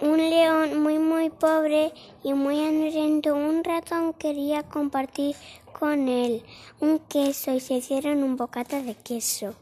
un león muy muy pobre y muy hambriento, un ratón quería compartir con él un queso y se hicieron un bocata de queso.